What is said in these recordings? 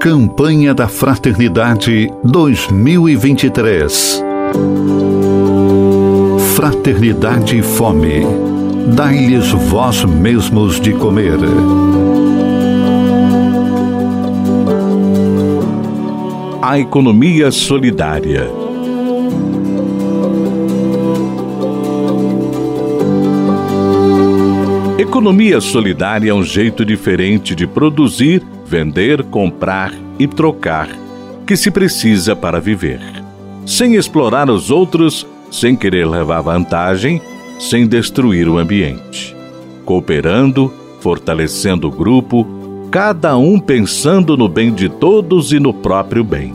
Campanha da Fraternidade 2023. Fraternidade e Fome. Dai-lhes vós mesmos de comer. A economia solidária. Economia solidária é um jeito diferente de produzir vender, comprar e trocar, que se precisa para viver. Sem explorar os outros, sem querer levar vantagem, sem destruir o ambiente. Cooperando, fortalecendo o grupo, cada um pensando no bem de todos e no próprio bem.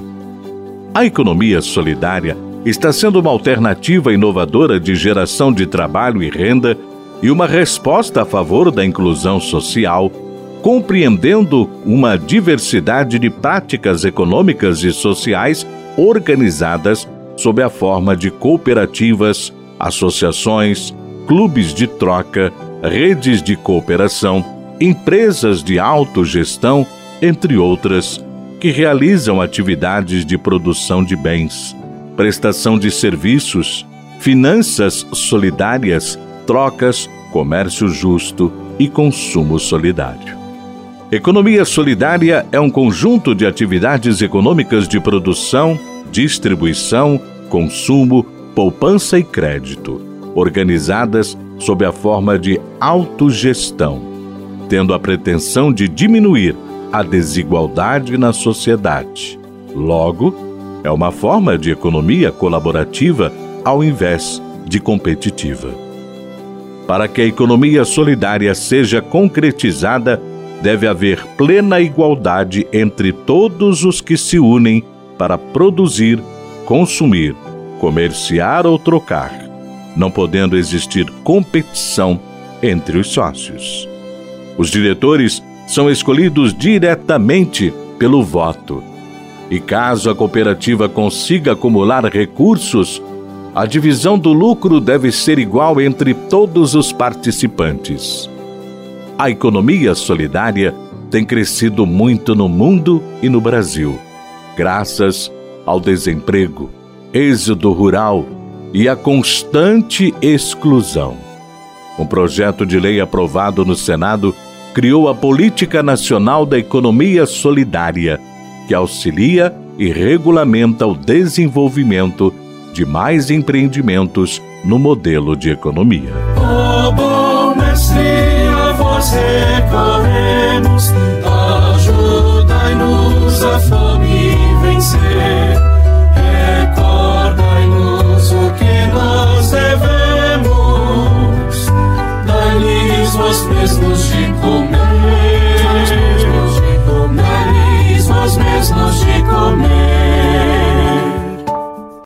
A economia solidária está sendo uma alternativa inovadora de geração de trabalho e renda e uma resposta a favor da inclusão social compreendendo uma diversidade de práticas econômicas e sociais organizadas sob a forma de cooperativas, associações, clubes de troca, redes de cooperação, empresas de autogestão, entre outras, que realizam atividades de produção de bens, prestação de serviços, finanças solidárias, trocas, comércio justo e consumo solidário. Economia solidária é um conjunto de atividades econômicas de produção, distribuição, consumo, poupança e crédito, organizadas sob a forma de autogestão, tendo a pretensão de diminuir a desigualdade na sociedade. Logo, é uma forma de economia colaborativa ao invés de competitiva. Para que a economia solidária seja concretizada, deve haver plena igualdade entre todos os que se unem para produzir, consumir, comerciar ou trocar, não podendo existir competição entre os sócios. Os diretores são escolhidos diretamente pelo voto. E caso a cooperativa consiga acumular recursos, a divisão do lucro deve ser igual entre todos os participantes a economia solidária tem crescido muito no mundo e no Brasil, graças ao desemprego, êxodo rural e à constante exclusão. Um projeto de lei aprovado no Senado criou a Política Nacional da Economia Solidária, que auxilia e regulamenta o desenvolvimento de mais empreendimentos no modelo de economia. Oh, recorremos, ajudai-nos a fome vencer. Recordai-nos o que nós devemos, dai-lhes vós mesmos de comer.